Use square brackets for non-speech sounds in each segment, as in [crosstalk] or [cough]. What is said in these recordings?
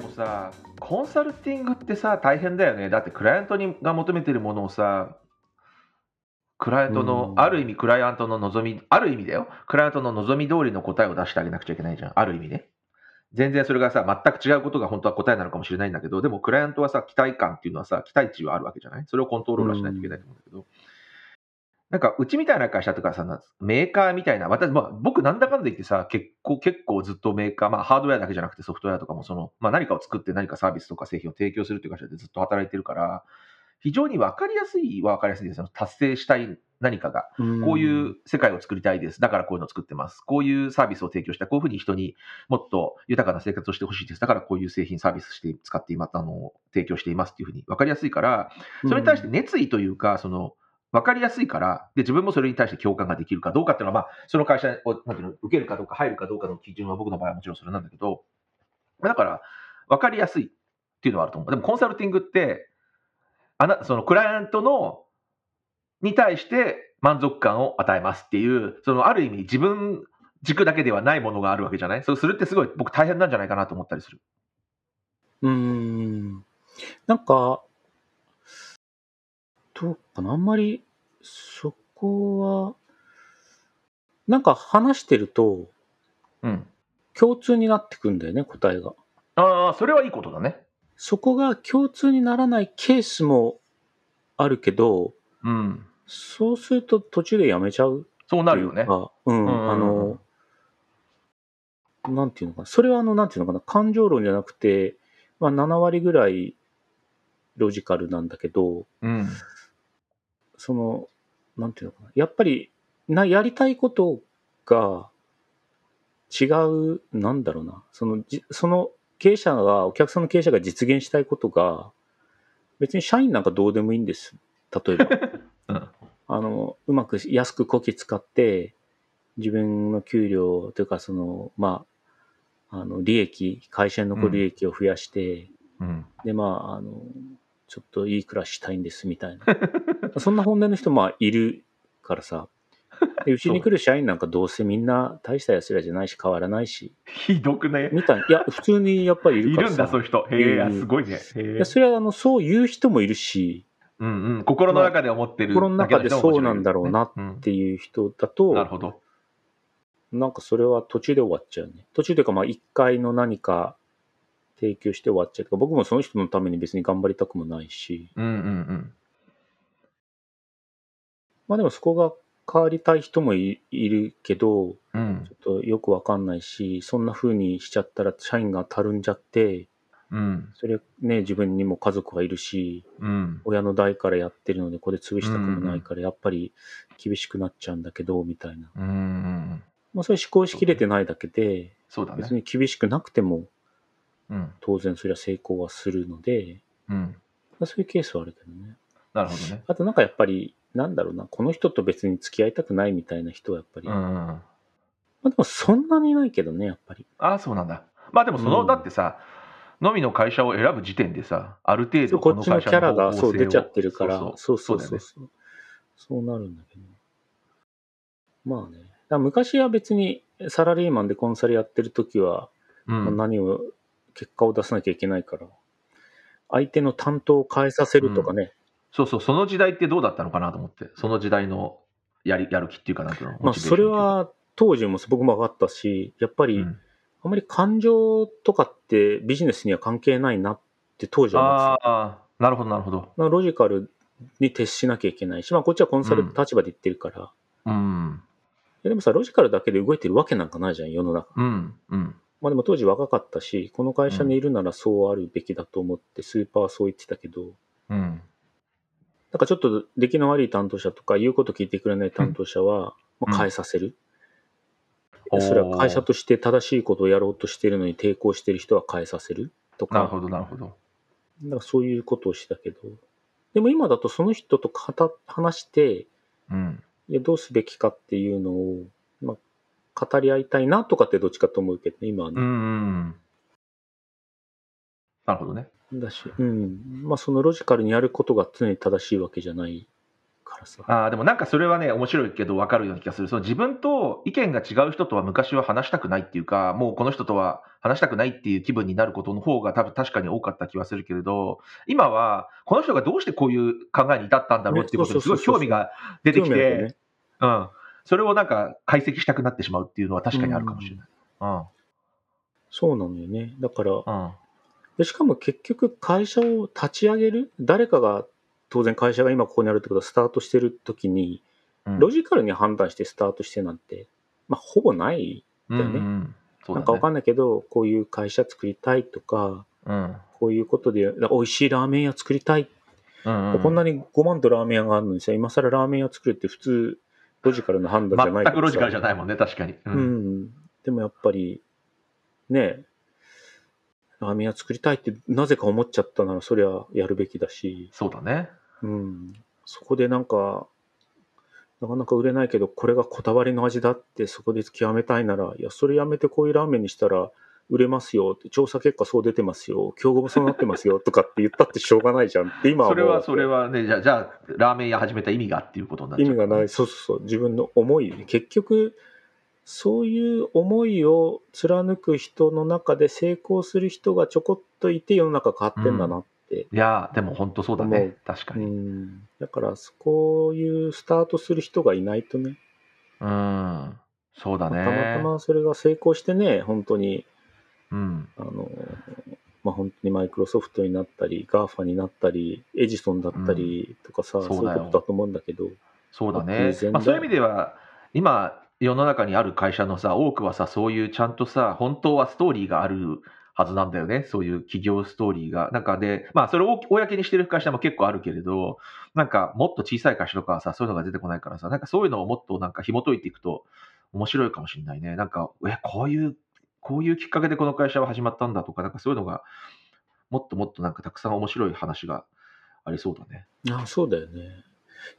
もさコンサルティングってさ大変だよねだってクライアントにが求めてるものをさクライアントの、ある意味クライアントの望み、ある意味だよ。クライアントの望み通りの答えを出してあげなくちゃいけないじゃん。ある意味ね。全然それがさ、全く違うことが本当は答えなのかもしれないんだけど、でもクライアントはさ、期待感っていうのはさ、期待値はあるわけじゃない？それをコントロールはしないといけないと思うんだけど、なんか、うちみたいな会社とかさ、メーカーみたいな、私、まあ、僕なんだかんだ言ってさ、結構、結構ずっとメーカー、まあ、ハードウェアだけじゃなくてソフトウェアとかも、その、まあ、何かを作って何かサービスとか製品を提供するっていう会社でずっと働いてるから、非常に分かりやすいは分かりやすいですよ。達成したい何かが。こういう世界を作りたいです。だからこういうのを作ってます。こういうサービスを提供した。こういうふうに人にもっと豊かな生活をしてほしいです。だからこういう製品、サービスして使っています。あの、提供していますっていうふうに分かりやすいから、それに対して熱意というか、その、分かりやすいから、で、自分もそれに対して共感ができるかどうかっていうのは、まあ、その会社を、なんていうの、受けるかどうか入るかどうかの基準は僕の場合はもちろんそれなんだけど、だから、分かりやすいっていうのはあると思う。でもコンサルティングって、あな、そのクライアントの、に対して満足感を与えますっていう、そのある意味自分軸だけではないものがあるわけじゃない？そうするってすごい僕大変なんじゃないかなと思ったりする。うん。なんか、どうかな、あんまり、そこは、なんか話してると、うん。共通になってくんだよね、答えが。ああ、それはいいことだね。そこが共通にならないケースもあるけど、うん。そうすると途中でやめちゃうそうなるよね。うん、あの、なんていうのかな。それはあの、なんていうのかな。感情論じゃなくて、まあ7割ぐらいロジカルなんだけど、うん。その、なんていうのかな。やっぱり、な、やりたいことが違う、なんだろうな。その、じその経営者が、お客さんの経営者が実現したいことが、別に社員なんかどうでもいいんです。例えば。[laughs] うん、あの、うまく安くこき使って、自分の給料というか、その、まあ、あの、利益、会社に残る利益を増やして、うん、で、まあ、あの、ちょっといい暮らししたいんですみたいな。[laughs] そんな本音の人もいるからさ、[laughs] でうちに来る社員なんかどうせみんな大した奴らじゃないし変わらないし。ひどくね。みたいいや、普通にやっぱりいるからいるんだ、そういう人。へえ、すごいね。いや、それはあの、そういう人もいるし。うんうん。心の中で思ってる、まあ、心の中でそうなんだろうなっていう人だと、うん、なるほど。なんかそれは途中で終わっちゃうね。途中というか、まあ一回の何か提供して終わっちゃうとか、僕もその人のために別に頑張りたくもないし。うんうんうん。まあでもそこが変わりたい人もいるけど、うん、ちょっとよくわかんないし、そんな風にしちゃったら社員がたるんじゃって、うん、それね、自分にも家族がいるし、うん、親の代からやってるので、これ潰したくもないから、やっぱり厳しくなっちゃうんだけど、みたいな。うん、まあ、それ思考しきれてないだけで、そうだね、別に厳しくなくても、うん、当然それは成功はするので、うん、そういうケースはあるけどね。なるほどね。あとなんかやっぱり、なんだろうな、この人と別に付き合いたくないみたいな人はやっぱり。うん、まあでもそんなにないけどね、やっぱり。ああ、そうなんだ。まあでもその、うん、だってさ、のみの会社を選ぶ時点でさ、ある程度この会社のキャラがそう出ちゃってるから、そうそうそうそう、ね、そうなるんだけど。まあね。昔は別にサラリーマンでコンサルやってる時は、うん、何を、結果を出さなきゃいけないから、相手の担当を変えさせるとかね、そうそう、その時代ってどうだったのかなと思って、その時代のやりやる気っていうかなんていうのまあ、それは当時も僕も分かったし、やっぱり、うん、あまり感情とかってビジネスには関係ないなって当時は思ってた。ああ、なるほど、なるほど。ロジカルに徹しなきゃいけないし、まあ、こっちはコンサル立場で言ってるから。うん。でもさ、ロジカルだけで動いてるわけなんかないじゃん、世の中。うん。うん。まあでも当時若かったし、この会社にいるならそうあるべきだと思って、スーパーそう言ってたけど、うん。なんかちょっと出来の悪い担当者とか言うこと聞いてくれない担当者は、まあ、変えさせる、うん、それは会社として正しいことをやろうとしているのに抵抗している人は変えさせるとか。なるほど、なるほど。だからそういうことをしたけど、でも今だとその人と話して、うん、どうすべきかっていうのを、まあ、語り合いたいなとかってどっちかと思うけどね、今はね。うん。なるほどね。だし、うん。まあ、そのロジカルにやることが常に正しいわけじゃないかからさ。ああ、でもなんかそれはね、面白いけど分かるような気がする。その自分と意見が違う人とは昔は話したくないっていうか、もうこの人とは話したくないっていう気分になることの方が多分確かに多かった気はするけれど、今はこの人がどうしてこういう考えに至ったんだろうっていうことにすごい興味が出てきて、うん。それをなんか解析したくなってしまうっていうのは確かにあるかもしれない。うん。そうなのよね。だから、うん、でしかも結局会社を立ち上げる誰かが当然会社が今ここにあるってことはスタートしてる時に、ロジカルに判断してスタートしてなんて、まあ、ほぼないんだよね。うんうんね、なんかわかんないけど、こういう会社作りたいとか、うん、こういうことで美味しいラーメン屋作りたい。うんうん、こんなに5万とラーメン屋があるのにさ、今更ラーメン屋作るって普通、ロジカルな判断じゃない全くロジカルじゃないもんね、確かに。うん。うん、でもやっぱり、ね、ラーメン屋作りたいってなぜか思っちゃったなら、そりゃやるべきだし。そうだね。うん。そこでなんか、なかなか売れないけど、これがこだわりの味だってそこで極めたいなら、いや、それやめてこういうラーメンにしたら売れますよって、調査結果そう出てますよ、競合もそうなってますよとかって言ったってしょうがないじゃんって今はそれは、それはね、じゃあ、じゃあ、ラーメン屋始めた意味がっていうことになっちゃう。意味がない、そうそうそう、自分の思い、結局、そういう思いを貫く人の中で成功する人がちょこっといて世の中変わってんだなって。いやでも本当そうだね。確かに。うん。だから、こういうスタートする人がいないとね。うん。そうだね。たまたまそれが成功してね、本当に、うん。あの、まあ、本当にマイクロソフトになったり、 GAFA になったり、エジソンだったりとかさ、うん、そういうことだと思うんだけど。そうだね。まあ、そういう意味では、今、世の中にある会社のさ、多くはさ、そういうちゃんとさ、本当はストーリーがあるはずなんだよね。そういう企業ストーリーが。なんかで、まあそれを公にしてる会社も結構あるけれど、なんかもっと小さい会社とかはさ、そういうのが出てこないからさ、なんかそういうのをもっとなんか紐解いていくと面白いかもしれないね。なんか、え、こういう、こういうきっかけでこの会社は始まったんだとか、なんかそういうのが、もっともっとなんかたくさん面白い話がありそうだね。あそうだよね。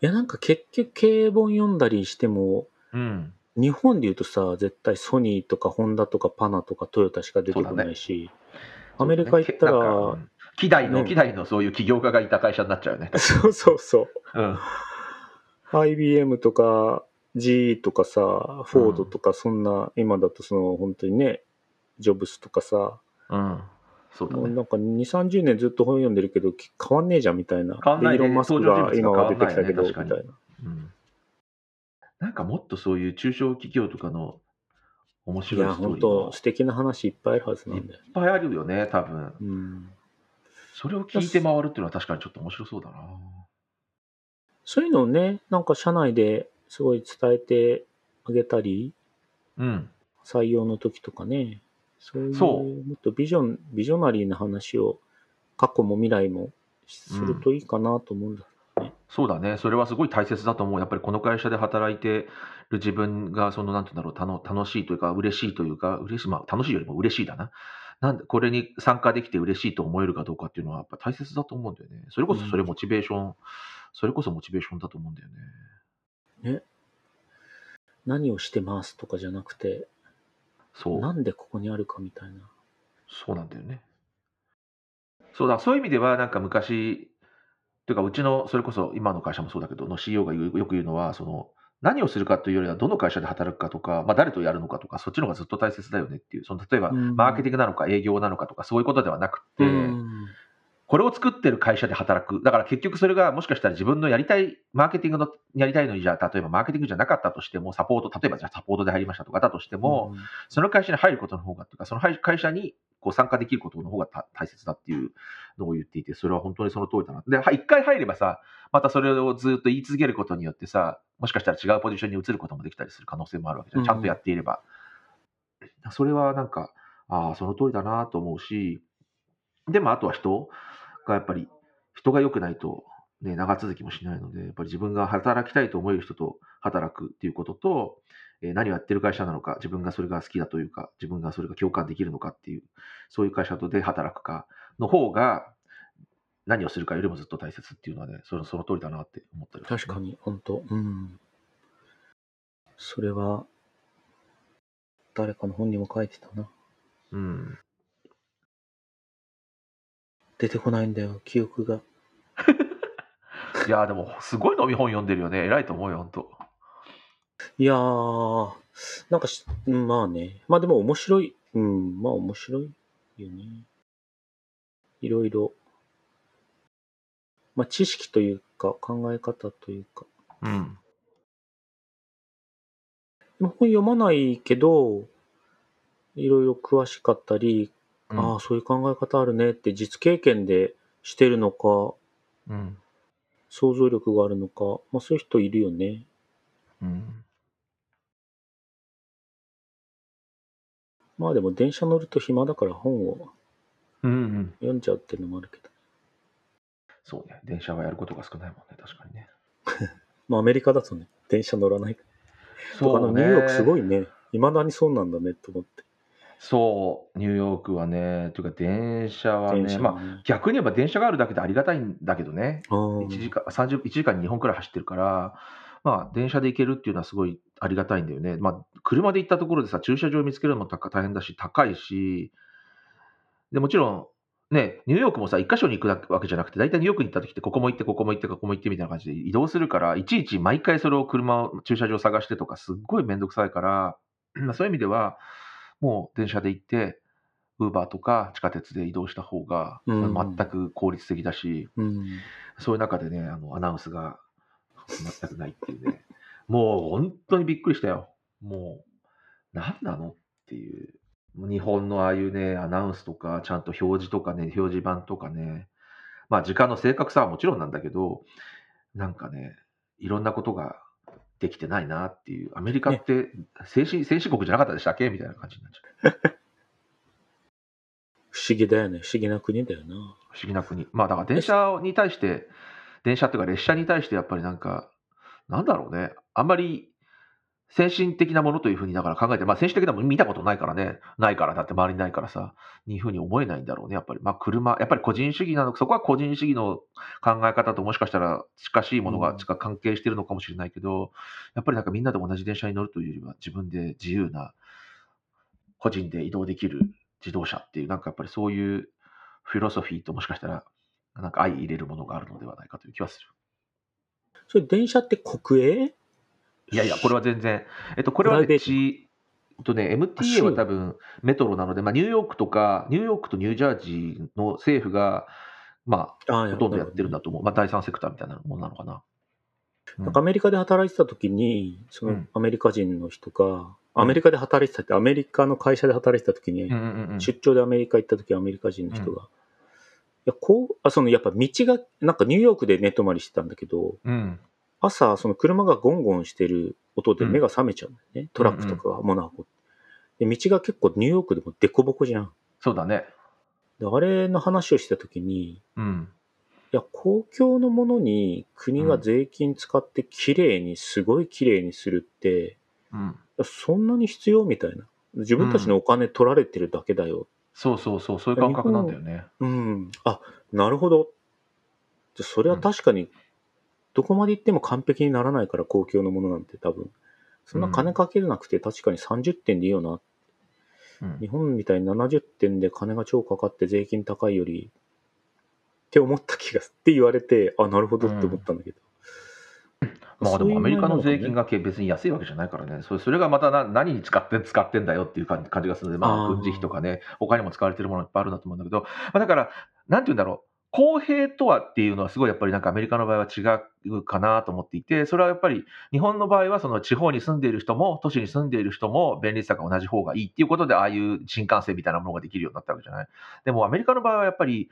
いや、なんか結局経営本読んだりしても、うん。日本で言うとさ、絶対ソニーとかホンダとかパナとかトヨタしか出てこないし、アメリカ行ったら、機代の、機代のそういう起業家がいた会社になっちゃうよね。[laughs] そうそうそう。うん。IBM とか GE とかさ、フォードとかそんな、今だとその本当にね、ジョブスとかさ、うん。そうだね。なんか2、30年ずっと本読んでるけど、変わんねえじゃんみたいな。変わんない、ね、イーロン・マスクが今は出てきたけど、みたいな。うんなんかもっとそういう中小企業とかの面白いストーリーいや、本当素敵な話いっぱいあるはずなんだよ。いっぱいあるよね、多分。うん。それを聞いて回るっていうのは確かにちょっと面白そうだな。そういうのをね、なんか社内ですごい伝えてあげたり、うん。採用の時とかね、そういう、もっとビジョン、ビジョナリーな話を過去も未来もするといいかなと思うんだそうだね。それはすごい大切だと思う。やっぱりこの会社で働いてる自分が、その、なんて言うんだろう、楽しいというか、嬉しいというか、嬉しい、まあ、楽しいよりも嬉しいだな。なんで、これに参加できて嬉しいと思えるかどうかっていうのは、やっぱ大切だと思うんだよね。それこそそれモチベーション、うん、それこそモチベーションだと思うんだよね。ね。何をしてますとかじゃなくて、そう。なんでここにあるかみたいな。そうなんだよね。そうだ、そういう意味では、なんか昔、というか、うちの、それこそ今の会社もそうだけど、の CEO がよく言うのは、その、何をするかというよりは、どの会社で働くかとか、まあ、誰とやるのかとか、そっちの方がずっと大切だよねっていう、その例えば、マーケティングなのか営業なのかとか、そういうことではなくて、これを作ってる会社で働く。だから結局それがもしかしたら自分のやりたい、マーケティングのやりたいのに、じゃあ、例えばマーケティングじゃなかったとしても、サポート、例えばじゃあサポートで入りましたとかだとしても、その会社に入ることの方が、というか、その会社にこう参加できることの方が大切だっていうのを言っていて、それは本当にその通りだな。で、一回入ればさ、またそれをずっと言い続けることによってさ、もしかしたら違うポジションに移ることもできたりする可能性もあるわけじゃん。ちゃんとやっていれば。うん、それはなんか、ああ、その通りだなと思うし、でもあとは人がやっぱり、人が良くないと、ね、長続きもしないので、やっぱり自分が働きたいと思える人と働くっていうことと、え何をやってる会社なのか、自分がそれが好きだというか、自分がそれが共感できるのかっていう、そういう会社とで働くかの方が、何をするかよりもずっと大切っていうのはね、そのその通りだなって思ったり、ね、確かに、本当うん。それは、誰かの本にも書いてたな。うん。出てこないんだよ、記憶が。[laughs] いやでも、すごい飲み本読んでるよね。偉いと思うよ、ほんと。いやー、なんかし、まあね。まあでも面白い。うん、まあ面白いよね。いろいろ。まあ知識というか、考え方というか。うん。本読まないけど、いろいろ詳しかったり、うん、ああ、そういう考え方あるねって実経験でしてるのか、うん、想像力があるのか、まあそういう人いるよね。うん。まあでも電車乗ると暇だから本を読んじゃうっていうのもあるけど。そうね。電車はやることが少ないもんね、確かにね。[laughs] まあアメリカだとね、電車乗らない。そうね。ニューヨークすごいね。いまだにそうなんだねと思って。そう、ニューヨークはね、というか電車はね、ね。まあ逆に言えば電車があるだけでありがたいんだけどね、1時間、30、1時間に2本くらい走ってるから、まあ電車で行けるっていうのはすごいありがたいんだよね。まあ車で行ったところでさ、駐車場見つけるのも大変だし、高いし、で、もちろん、ね、ニューヨークもさ、一箇所に行くわけじゃなくて、大体ニューヨークに行った時って、ここも行って、ここも行って、ここも行ってみたいな感じで移動するから、いちいち毎回それを車を、駐車場探してとか、すっごいめんどくさいから、まあ、そういう意味では、もう電車で行って、ウーバーとか地下鉄で移動した方が、全く効率的だし、うん、そういう中でね、あのアナウンスが全くないっていうね、もう本当にびっくりしたよ。もう、何なのっていう。日本のああいうね、アナウンスとか、ちゃんと表示とかね、表示板とかね、まあ時間の正確さはもちろんなんだけど、なんかね、いろんなことができてないなっていう、アメリカって先進,、先進国じゃなかったでしたっけ？みたいな感じになっちゃう。不思議だよね。不思議な国だよな。不思議な国。まあだから電車に対して、電車っていうか列車に対してやっぱりなんか、なんだろうね。あんまり先進的なものというふうにだから考えて、まあ先進的なもの見たことないからね、ないから、だって周りにないからさ、にいうふうに思えないんだろうね、やっぱり。まあ車、やっぱり個人主義なの、そこは個人主義の考え方ともしかしたら近しいものが関係してるのかもしれないけど、やっぱりなんかみんなで同じ電車に乗るというよりは、自分で自由な、個人で移動できる自動車っていう、なんかやっぱりそういうフィロソフィーともしかしたら、なんか相入れるものがあるのではないかという気はする。それ電車って国営？いやいや、これは全然、えっと、これはね、ちえっとね、MTA は多分メトロなので、まあ、ニューヨークとか、ニューヨークとニュージャージーの政府が、まあ、ほとんどやってるんだと思う。まあ、第三セクターみたいなものなのかな。なんかアメリカで働いてた時に、そのアメリカ人の人が、アメリカで働いてたって、アメリカの会社で働いてた時に、出張でアメリカ行った時、アメリカ人の人が、いや、こう、あ、その、やっぱ道が、なんかニューヨークで寝泊まりしてたんだけど、うん、朝、その車がゴンゴンしてる音で目が覚めちゃうんだよね。トラックとかが物運ぶ。で、道が結構ニューヨークでも凸凹じゃん。そうだね。で、あれの話をしたときに、うん。いや、公共のものに国が税金使って綺麗に、すごい綺麗にするって、うん、そんなに必要みたいな。自分たちのお金取られてるだけだよ。うん、そうそうそう、そういう感覚なんだよね。うん。あ、なるほど。じゃそれは確かにどこまで行っても完璧にならないから公共のものなんて多分。そんな金かけなくて確かに30点でいいよな。うん、日本みたいに70点で金が超かかって税金高いよりって思った気がって言われて、あ、なるほどって思ったんだけど。うん、まあでもアメリカの税金が別に安いわけじゃないからね、それそれがまた何に使って使ってんだよっていう感じがするので、まあ、軍事費とかね、他にも使われてるものいっぱいあるんだと思うんだけど、まあ、だから、なんて言うんだろう、公平とはっていうのはすごいやっぱりなんかアメリカの場合は違うかなと思っていて、それはやっぱり日本の場合はその地方に住んでいる人も都市に住んでいる人も便利さが同じ方がいいっていうことでああいう新幹線みたいなものができるようになったわけじゃない。でもアメリカの場合はやっぱり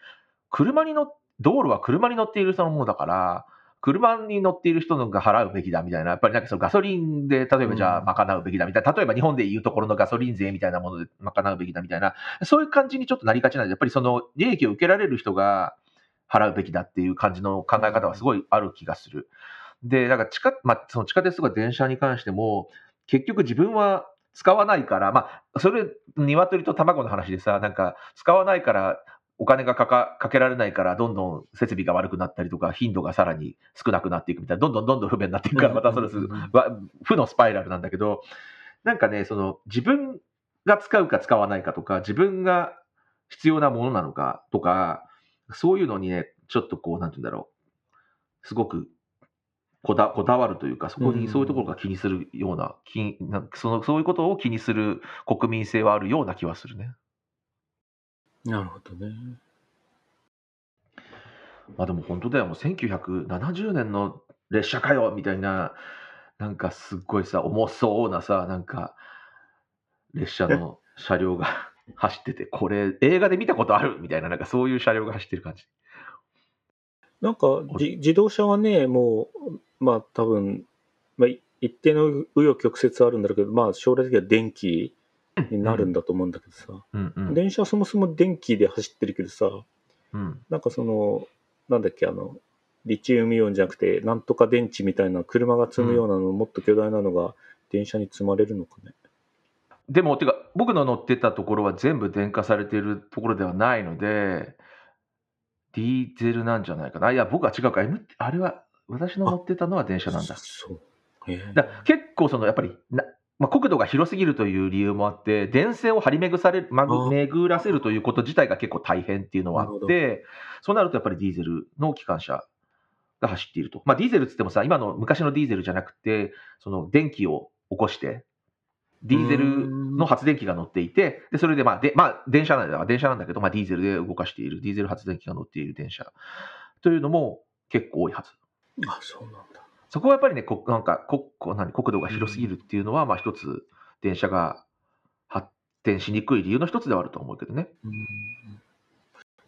車に乗道路は車に乗っている人のものだから、車に乗っている人のが払うべきだみたいな、やっぱりなんかそのガソリンで、例えばじゃあ賄うべきだみたいな、例えば日本でいうところのガソリン税みたいなもので賄うべきだみたいな、そういう感じにちょっとなりがちなんで、やっぱりその利益を受けられる人が、払うべきだっていう感じの考え方はすごいある気がする。で、だから地下、まあ、その地下鉄とか電車に関しても、結局自分は使わないから、まあ、それ、鶏と卵の話でさ、なんか、使わないから、お金がかかかけられないから、どんどん設備が悪くなったりとか、頻度がさらに少なくなっていくみたいな、どんどんどんどん不便になっていくから、またそれす、負のスパイラルなんだけど、なんかね、その、自分が使うか使わないかとか、自分が必要なものなのかとか、そういうのにね、ちょっとこう、なんて言うんだろすごくこだこだわるというか、そこにそういうところが気にするような、気なそのそういうことを気にする国民性はあるような気はするね。なるほどね。まあでも本当だよ、もう1970年の列車かよみたいな、なんかすっごいさ、重そうなさ、なんか、列車の車両が走ってて、これ映画で見たことある？みたいな、なんかそういう車両が走ってる感じ。なんかじ自動車はね、もう、まあ多分、まあ、一定の紆余曲折あるんだろうけど、まあ将来的には電気になるんだと思うんだけどさ、うんうん。電車はそもそも電気で走ってるけどさ、うん。なんかその、なんだっけ、あの、リチウムイオンじゃなくて、なんとか電池みたいな車が積むようなの、もっと巨大なのが電車に積まれるのかね。でも、てか、僕の乗ってたところは全部電化されているところではないので、ディーゼルなんじゃないかな。いや、僕は違うか。M あれは、私の乗ってたのは電車なんだ。そう。だ結構そのやっぱりな、まあ、国土が広すぎるという理由もあって電線を張り巡される、ま巡らせるということ自体が結構大変っていうのはあってそうなるとやっぱりディーゼルの機関車が走っていると、まあ、ディーゼルっつってもさ今の昔のディーゼルじゃなくてその電気を起こしてディーゼルの発電機が乗っていてでそれでまあで、まあ、電車なんだ電車なんだけど、まあ、ディーゼルで動かしているディーゼル発電機が乗っている電車というのも結構多いはず。あ、そうなんだ。そこはやっぱりね、こなんか国こ何国土が広すぎるっていうのは、まあ一つ、電車が発展しにくい理由の一つではあると思うけどね。うん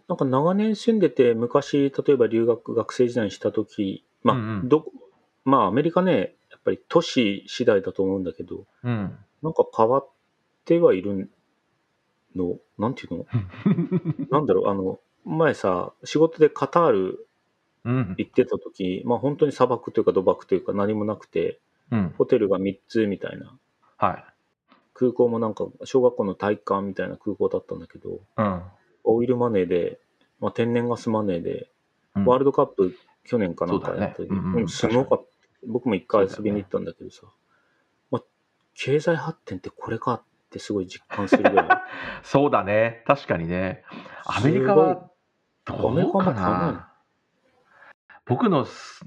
なんか長年住んでて、昔、例えば留学、学生時代にしたとき、まあ、うんうんどこ、まあ、アメリカね、やっぱり都市次第だと思うんだけど、うん。なんか変わってはいるの、なんていうの？[laughs] なんだろう、あの、前さ、仕事でカタールうん。行ってた時、まあ本当に砂漠というか土漠というか何もなくて、うん。ホテルが3つみたいな、はい。空港もなんか小学校の体育館みたいな空港だったんだけど、うん。オイルマネーで、まあ、天然ガスマネーで、うんワールドカップ去年かなんかやった時、そうだねうんうんうんすごかった。僕も一回遊びに行ったんだけどさ、まあ、経済発展ってこれかってすごい実感するぐらい。[laughs] そうだね。確かにね。アメリカは、どうかな？僕のす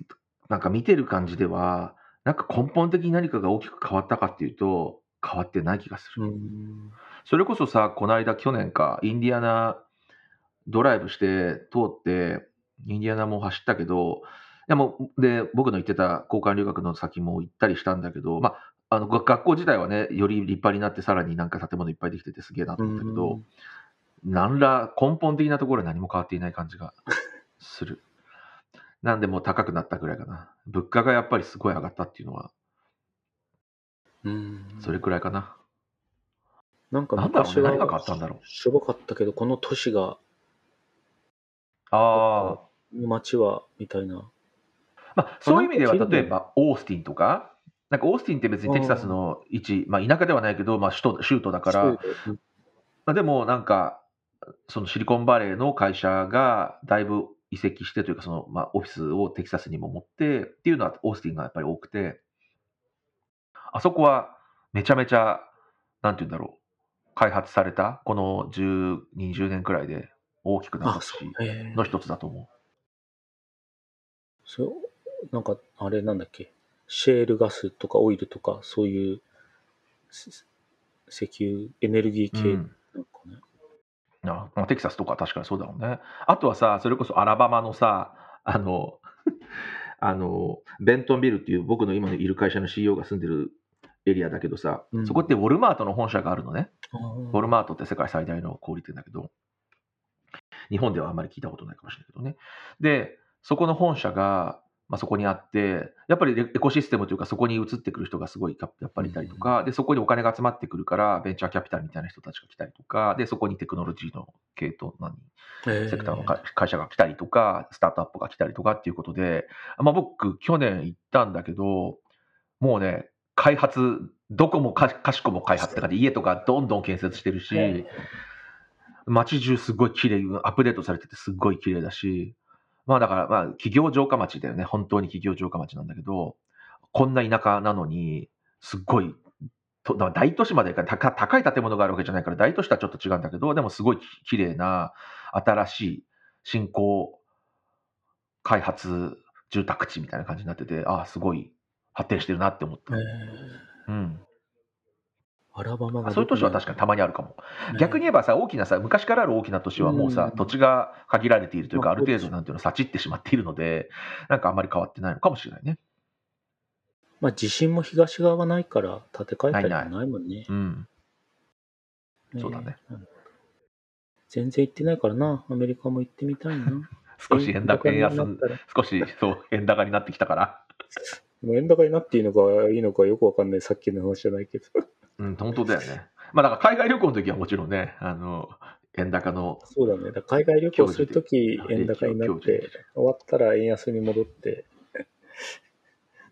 なんか見てる感じでは、なんか根本的に何かが大きく変わったかっていうと、変わってない気がする。うんそれこそさ、この間、去年か、インディアナドライブして通って、インディアナも走ったけど、でもで僕の行ってた交換留学の先も行ったりしたんだけど、まあ、あのが学校自体はね、より立派になって、さらになんか建物いっぱいできててすげえなと思ったけど、何ら根本的なところは何も変わっていない感じがする。なんでもう高くなったぐらいかな。物価がやっぱりすごい上がったっていうのは、うんそれくらいかな。なんか昔は何が変わったんだろう。しょぼかったけど、この都市が、ああ。街は、みたいな。まあ、そういう意味では、例えば、オースティンとか、なんかオースティンって別にテキサスの位置、まあ、田舎ではないけど、まあ、首都州都だから、まあ、でもなんか、そのシリコンバレーの会社がだいぶ移籍してというか、そのまあオフィスをテキサスにも持ってっていうのは、オースティンがやっぱり多くて、あそこはめちゃめちゃ、なんて言うんだろう、開発された、この10、20年くらいで大きくなったの一つだと思そう、なんか、あれなんだっけ、シェールガスとかオイルとか、そういう、す石油、エネルギーう。系うんなんかね。あまあ、テキサスとかは確かにそうだろうね。あとはさ、それこそアラバマのさ、あの、[laughs] あの、ベントンビルっていう僕の今のいる会社の CEO が住んでるエリアだけどさ、うんそこってウォルマートの本社があるのね。ウウォルマートって世界最大の小売店だけど、日本ではあんまり聞いたことないかもしれないけどね。で、そこの本社が、まあ、そこにあって、やっぱりエコシステムというか、そこに移ってくる人がすごいやっぱりいたりとか、で、そこにお金が集まってくるから、ベンチャーキャピタルみたいな人たちが来たりとか、で、そこにテクノロジーの系統、何、セクターの会会社が来たりとか、スタートアップが来たりとかっていうことで、まあ、僕、去年行ったんだけど、もうね、開発、どこもかかしこも開発って感じで、家とかどんどん建設してるし、へ街中すごい綺麗、アップデートされててすごい綺麗だし、まあだから、まあ企業城下町だよね。本当に企業城下町なんだけど、こんな田舎なのに、すっごい、大都市まで行かない高高い建物があるわけじゃないから、大都市とはちょっと違うんだけど、でもすごいき綺麗な、新しい新興開発住宅地みたいな感じになってて、ああ、すごい発展してるなって思った。うん。アラバマがそういう都市は確かにたまにあるかも。逆に言えばさ、大きなさ、昔からある大きな都市はもうさ、土地が限られているというか、ある程度なんていうの、さちってしまっているので、なんかあんまり変わってないのかもしれないね。まあ地震も東側がないから建て替えたりもないもんね。うん。そうだね。全然行ってないからな、アメリカも行ってみたいな。[laughs] 少し円高、円安、少しそう、円高になってきたから。[laughs] 円高になっていいのかいいのかよくわかんない、さっきの話じゃないけど。うん、本当だよね。まあ、だから海外旅行の時はもちろんね、あの、円高の。そうだね。だ海外旅行するとき、円高になって、終わったら円安に戻って、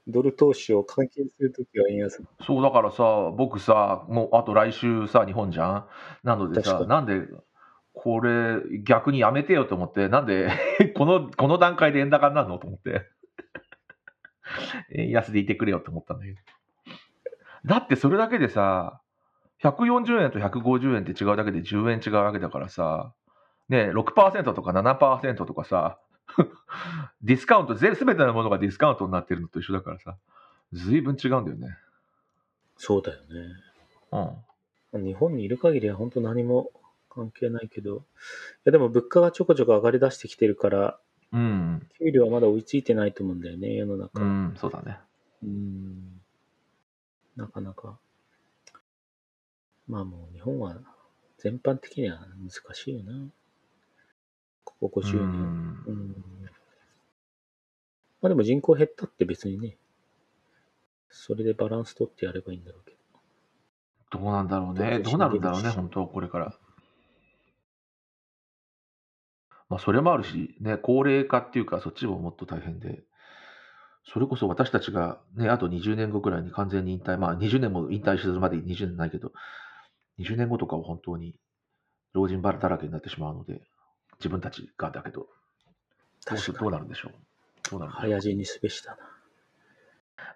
ドル投資を換金するときは円安。そう、だからさ、僕さ、もうあと来週さ、日本じゃん？なのでさ、なんで、これ、逆にやめてよと思って、なんで [laughs] この、この段階で円高になるの？と思って。[laughs] 円安でいてくれよと思ったんだけど。だってそれだけでさ、140円と150円って違うだけで10円違うわけだからさ、ね、6%とか7%とかさ、[laughs] ディスカウント、すべてのものがディスカウントになってるのと一緒だからさ、ずいぶん違うんだよね。そうだよね。うん。日本にいる限りは本当何も関係ないけど、いやでも物価がちょこちょこ上がり出してきてるから、うん。給料はまだ追いついてないと思うんだよね、世の中。うん、そうだね。うん。なかなか。まあもう日本は全般的には難しいよな。ここ50年。うん。まあでも人口減ったって別にね、それでバランス取ってやればいいんだろうけど。どうなんだろうね。どうなるんだろうね、本当これから。まあそれもあるし、ね、高齢化っていうか、そっちももっと大変で。それこそ私たちがね、あと20年後くらいに完全に引退、まあ20年も引退するまでに20年ないけど、20年後とかは本当に老人バラだらけになってしまうので、自分たちがだけど、どうどうなるんでしょう？どうなる早死にすべしだな。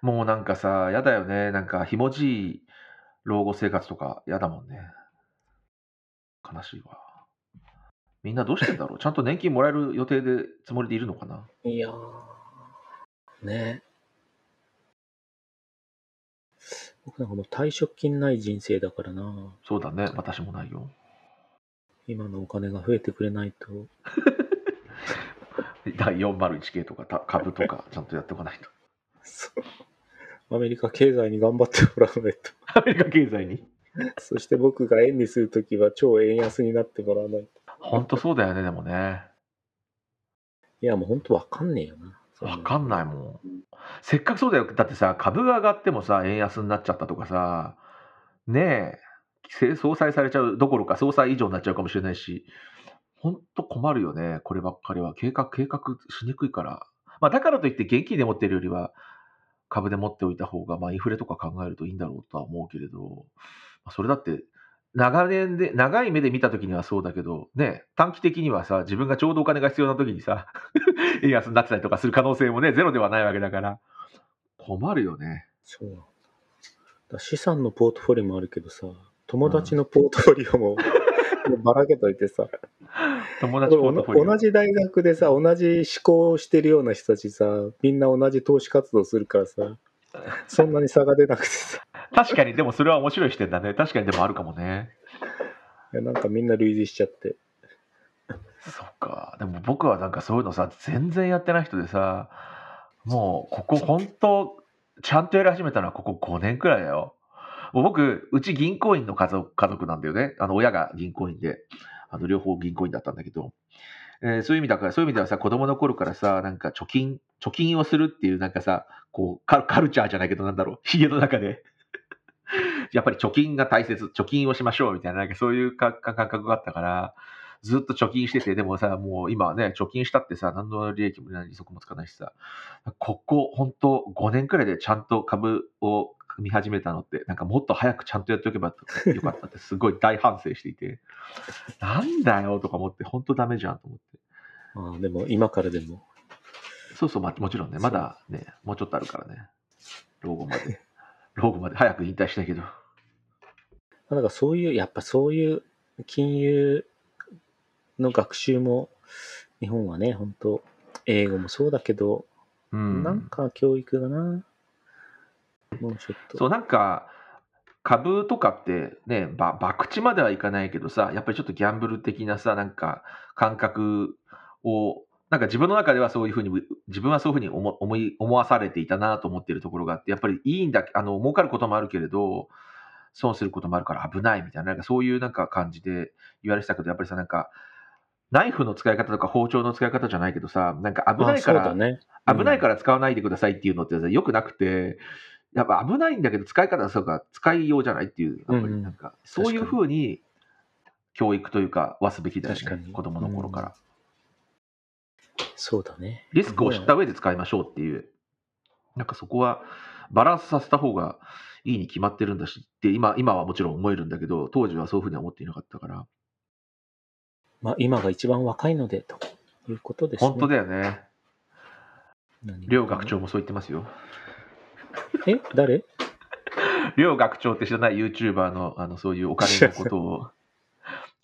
もうなんかさ、やだよね。なんか、ひもじい老後生活とかやだもんね。悲しいわ。みんなどうしてんだろう？[laughs] ちゃんと年金もらえる予定で、つもりでいるのかな？いやー。ね。僕なんかもう退職金ない人生だからな。そうだね、私もないよ。今のお金が増えてくれないと。第401系とか株とか [laughs] ちゃんとやっておかないと。そう。アメリカ経済に頑張ってもらわないと。[laughs] アメリカ経済に？[laughs] そして僕が円にするときは超円安になってもらわないと。本当そうだよね、でもね。いや、もう本当わかんねえよな。わかんないもん。せっかくそうだよ。だってさ、株が上がってもさ、円安になっちゃったとかさ、ねえ、総裁されちゃうどころか総裁以上になっちゃうかもしれないし、ほんと困るよね、こればっかりは。計画、計画しにくいから。まあ、だからといって現金で持ってるよりは、株で持っておいた方が、まあ、インフレとか考えるといいんだろうとは思うけれど、まそれだって長年で、長い目で見たときにはそうだけど、ね、短期的にはさ、自分がちょうどお金が必要なときにさ、[laughs] 円安になってたりとかする可能性もね、ゼロではないわけだから、困るよね。そうだ資産のポートフォリオもあるけどさ、友達のポートフォリオも、うん、[laughs] ばらけといてさ、友達ポートフォリオ同じ大学でさ、同じ思考をしてるような人たちさ、みんな同じ投資活動するからさ、そんなに差が出なくてさ。確かに、でもそれは面白い視点だね。確かにでもあるかもね。いや、なんかみんな類似しちゃって。そっか。でも僕はなんかそういうのさ、全然やってない人でさ、もう、ここ本当、ちゃんとやり始めたのはここ5年くらいだよ。もう僕、うち銀行員の家族家族なんだよね。あの、親が銀行員で、あの、両方銀行員だったんだけど、えー、そういう意味だから、そういう意味ではさ、子供の頃からさ、なんか貯金、貯金をするっていうなんかさ、こうカ、カルチャーじゃないけどなんだろう、家の中でやっぱり貯金が大切、貯金をしましょうみたいな、なんかそういう感覚があったから、ずっと貯金してて、でもさ、もう今ね、貯金したってさ、何の利益も利息もつかないしさ、ここ、本当5年くらいでちゃんと株を見始めたのって、なんかもっと早くちゃんとやっておけばよかったって、すごい大反省していて、なんだよとか思って、本当ダメじゃんと思って。ああ、でも今からでも。そうそう、ま、もちろんね、まだね、もうちょっとあるからね、老後まで。老後まで早く引退したいけど。なんかそういう、やっぱそういう金融の学習も、日本はね、本当英語もそうだけど、うん、なんか教育だな。もうちょっと。そう、なんか、株とかってね、ば、博打まではいかないけどさ、やっぱりちょっとギャンブル的なさ、なんか感覚を、なんか自分の中ではそういうふうに、自分はそういうふうに思思い思わされていたなと思っているところがあって、やっぱりいいんだ、あの、儲かることもあるけれど、損することもあるから危ないみたいな、なんかそういうなんか感じで言われてたけど、やっぱりさ、なんか、ナイフの使い方とか包丁の使い方じゃないけどさ、なんか危ないから、ね。うん、危ないから使わないでくださいっていうのってよくなくて、やっぱ危ないんだけど使い方はそうか、使いようじゃないっていう、やっぱりなんか、そういうふうに教育というか、はすべきだよね、子供の頃から、うん、そうだね。リスクを知った上で使いましょうっていう、なんかそこはバランスさせた方がいいに決まってるんだしって今、今はもちろん思えるんだけど、当時はそういうふうには思っていなかったから。まあ、今が一番若いのでということですね。本当だよね。両学長もそう言ってますよ。え？誰？[laughs] 両学長って知らない YouTuber のあのそういうお金のことを、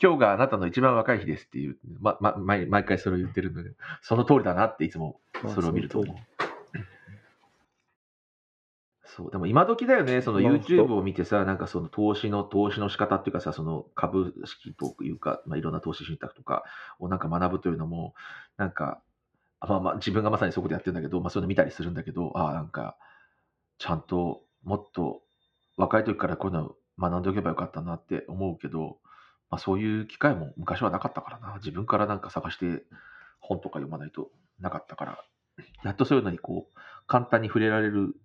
今日があなたの一番若い日ですっていう、まま、毎毎回それを言ってるんだけど、その通りだなっていつもそれを見ると思う。そう、でも今時だよね、その YouTube を見てさ、なんかその投資の、投資の仕方っていうかさ、その株式というか、まあ、いろんな投資信託とかをなんか学ぶというのも、なんか、まあまあ自分がまさにそこでやってるんだけど、まあそういうの見たりするんだけど、ああ、なんか、ちゃんともっと若い時からこういうの学んでおけばよかったなって思うけど、まあそういう機会も昔はなかったからな。自分からなんか探して本とか読まないとなかったから、やっとそういうのにこう、簡単に触れられる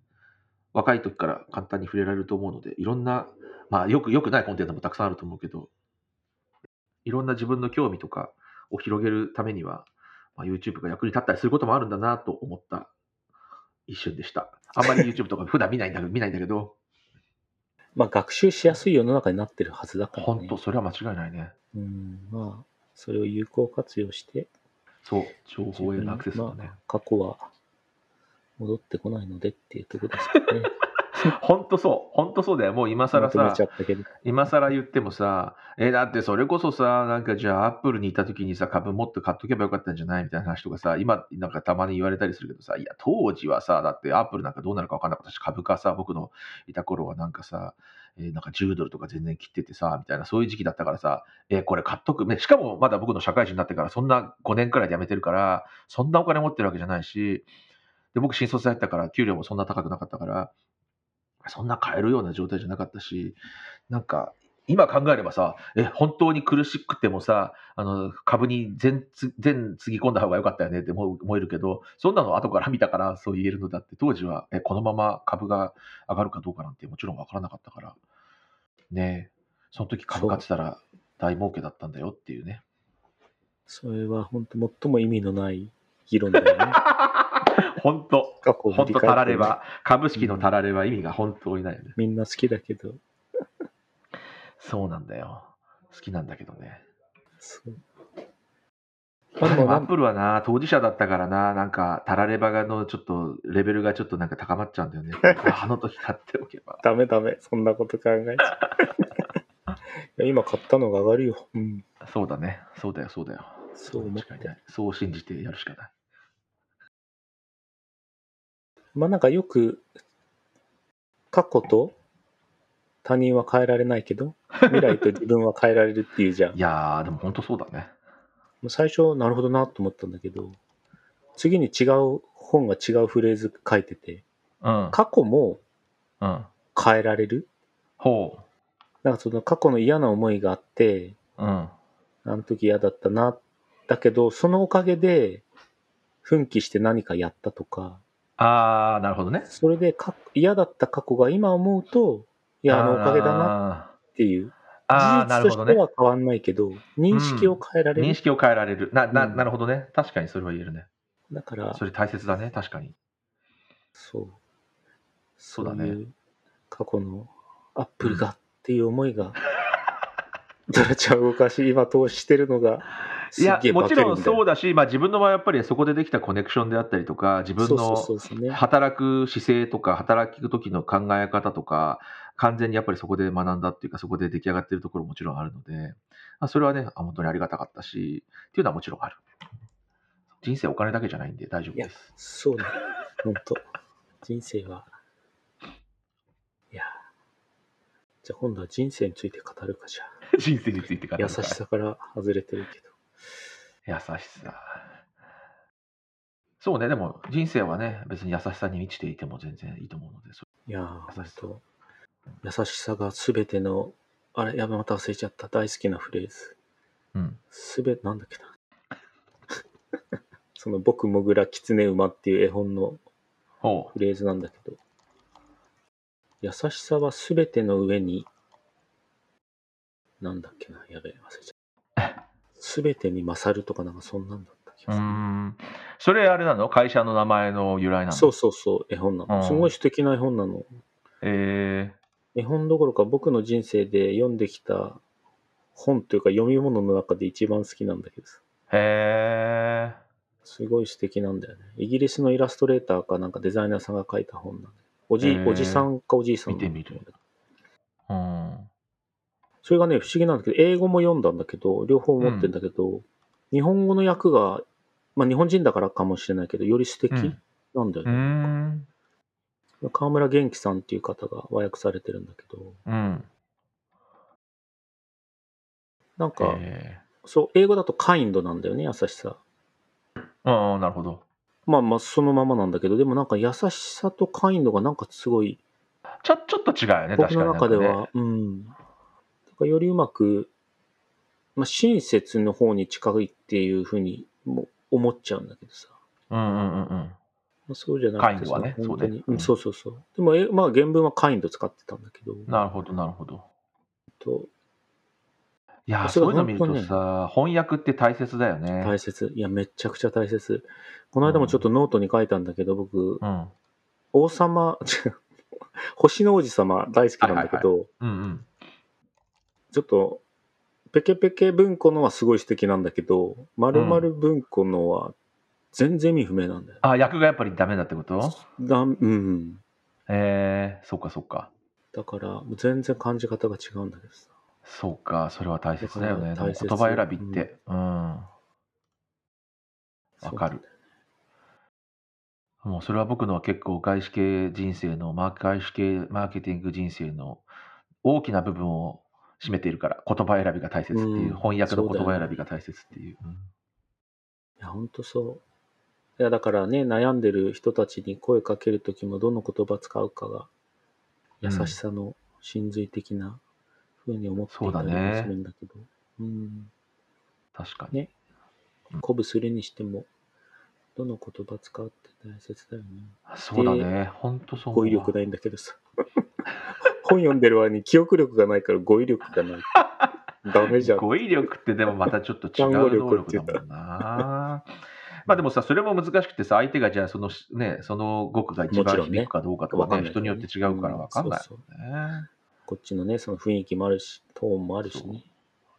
若い時から簡単に触れられると思うので、いろんな、まあよく、よくないコンテンツもたくさんあると思うけど、いろんな自分の興味とかを広げるためには、まあ、YouTube が役に立ったりすることもあるんだなと思った一瞬でした。あんまり YouTube とか普段見ないんだけど、見ないんだけど。まあ学習しやすい世の中になってるはずだからね。本当、それは間違いないね。うん、まあ、それを有効活用して。そう、情報へのアクセスだね。まあ、過去は戻ってこないのでっていうところですかね。[laughs] 本当そう、本当そうだよ。もう今更さ、今更言ってもさ、え、だってそれこそさ、なんかじゃあアップルにいた時にさ、株もっと買っとけばよかったんじゃないみたいな話とかさ、今なんかたまに言われたりするけどさ、いや、当時はさ、だってアップルなんかどうなるか分かんなかったし、株価さ、僕のいた頃はなんかさ、えー、なんか10ドルとか全然切っててさ、みたいな、そういう時期だったからさ、えー、これ買っとく、ね、しかもまだ僕の社会人になってから、そんな5年くらいで辞めてるから、そんなお金持ってるわけじゃないし、で、僕新卒だったから、給料もそんな高くなかったから、そんな買えるような状態じゃなかったし、なんか、今考えればさ、え、本当に苦しくてもさ、あの、株に全、全つぎ込んだ方が良かったよねって思えるけど、そんなの後から見たからそう言えるのだって、当時は、え、このまま株が上がるかどうかなんてもちろんわからなかったから、ねその時株買ってたら大儲けだったんだよっていうね。それは本当最も意味のない議論だよね。[laughs] [laughs] 本当、本当たられば、株式のたられば意味が本当にないよね。みんな好きだけど。そうなんだよ。好きなんだけどね。そう。まあ、でもアップルはな、当事者だったからな、なんか、たらればがのちょっと、レベルがちょっとなんか高まっちゃうんだよね。[laughs] あの時買っておけば。ダメダメ、そんなこと考えちゃう。[laughs] 今買ったのが上がるよ。うん。そうだね。そうだよ、そうだよ。そう思って。そう信じてやるしかない。まあなんかよく、過去と他人は変えられないけど、[laughs] 未来と自分は変えられるっていうじゃん。いやー、でも本当そうだね。最初、なるほどなと思ったんだけど、次に違う本が違うフレーズ書いてて、うん、過去も変えられる、うん、ほう。なんかその過去の嫌な思いがあって、うん、あの時嫌だったな、だけど、そのおかげで、奮起して何かやったとか、ああ、なるほどね。それでか嫌だった過去が今思うと、いや、あのおかげだなっていう。ああ、なるほどね。は変わんないけど、認識を変えられる。認識を変えられる。な、な、なるほどね。確かにそれは言えるね。だから、それ大切だね。確かに。そう。そうだね。過去のアップルがっていう思いが、[laughs] ドラちゃん動かし、今投資してるのが、いや、もちろんそうだし、まあ、自分の場合やっぱりそこでできたコネクションであったりとか、自分の働く姿勢とか、働く時の考え方とか、完全にやっぱりそこで学んだっていうか、そこで出来上がっているところももちろんあるので、まあ、それはね、本当にありがたかったし、っていうのはもちろんある。人生お金だけじゃないんで大丈夫です。そうね。本当人生は、いや、じゃあ今度は人生について語るかじゃあ。[laughs] 人生について語る優しさから外れてるけど。優しさ。そうね、でも人生はね、別に優しさに満ちていても全然いいと思うので。いやー、優しさ。優しさがすべての、あれ、やべ、また忘れちゃった。大好きなフレーズ。うん。すべ、なんだっけな。[laughs] その、僕、もぐら、きつね馬っていう絵本のフレーズなんだけど、優しさはすべての上に、なんだっけな、やべ、忘れちゃった。すべてに勝るとかなんかそんなんだった気がする。うんそれあれなの？会社の名前の由来なの？そうそうそう、絵本なの。すごい素敵な絵本なの。えー、絵本どころか僕の人生で読んできた本というか読み物の中で一番好きなんだけどさ。へえ。すごい素敵なんだよね。イギリスのイラストレーターかなんかデザイナーさんが書いた本なんだおじ、おじさんかおじいさん見てみる。うん。それがね、不思議なんだけど、英語も読んだんだけど、両方持ってんだけど、うん、日本語の訳がまあ日本人だからかもしれないけど、より素敵なんだよね。河村元気さんっていう方が和訳されてるんだけど、うん、なんか、えー、そう、英語だとカインドなんだよね、優しさ。ああ、なるほど。まあまあ、そのままなんだけど、でもなんか優しさとカインドがなんかすごい、ちょ、ちょっと違うよね、僕の中では、ね、うん。よりうまく、まあ、親切の方に近いっていうふうにも思っちゃうんだけどさ。うんうんうんうん。まあ、そうじゃなくてカインドはね、本当に、そう,、そうそうそう。でも、えまあ原文は kind 使ってたんだけど。なるほど、なるほど。といや、そういうの見るとさ、翻訳って大切だよね。大切。いや、めちゃくちゃ大切。この間もちょっとノートに書いたんだけど、僕、うん、王様、違う、星の王子様大好きなんだけど、ちょっと、ペケペケ文庫のはすごい素敵なんだけど、まるまる文庫のは全然意味不明なんだよ。あ、役がやっぱりダメだってこと？だうん。えー、そっかそっか。だから、全然感じ方が違うんだけどさ。そうか、それは大切だよね。言葉選びって。うん。わ、うん、かる。もうそれは僕のは結構外資系人生の、外資系マーケティング人生の大きな部分を占めているから、言葉選びが大切っていう、うん、翻訳の言葉選びが大切っていう。うね、いや、ほんとそう。いや、だからね、悩んでる人たちに声かけるときも、どの言葉使うかが、優しさの真髄的なふうに思っていたりもするんだけど。うね、うん。確かに。ね。鼓舞するにしても、どの言葉使うって大切だよね。そうだね。ほんとそう。語彙力ないんだけどさ。本読んでる割に記憶力がないから語彙力がない。[laughs] ダメじゃん。語彙力ってでもまたちょっと違う能力だもんな。まあでもさ、それも難しくてさ、相手がじゃあそのね、その語句が一番響くかどうかとかね、ね人によって違うから分かんない、ねそうそうこっちのね、その雰囲気もあるし、トーンもあるしね。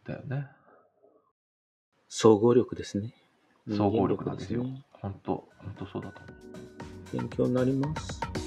だよね。総合力ですね。総合力なんですよ。本当、本当そうだと思う。勉強になります。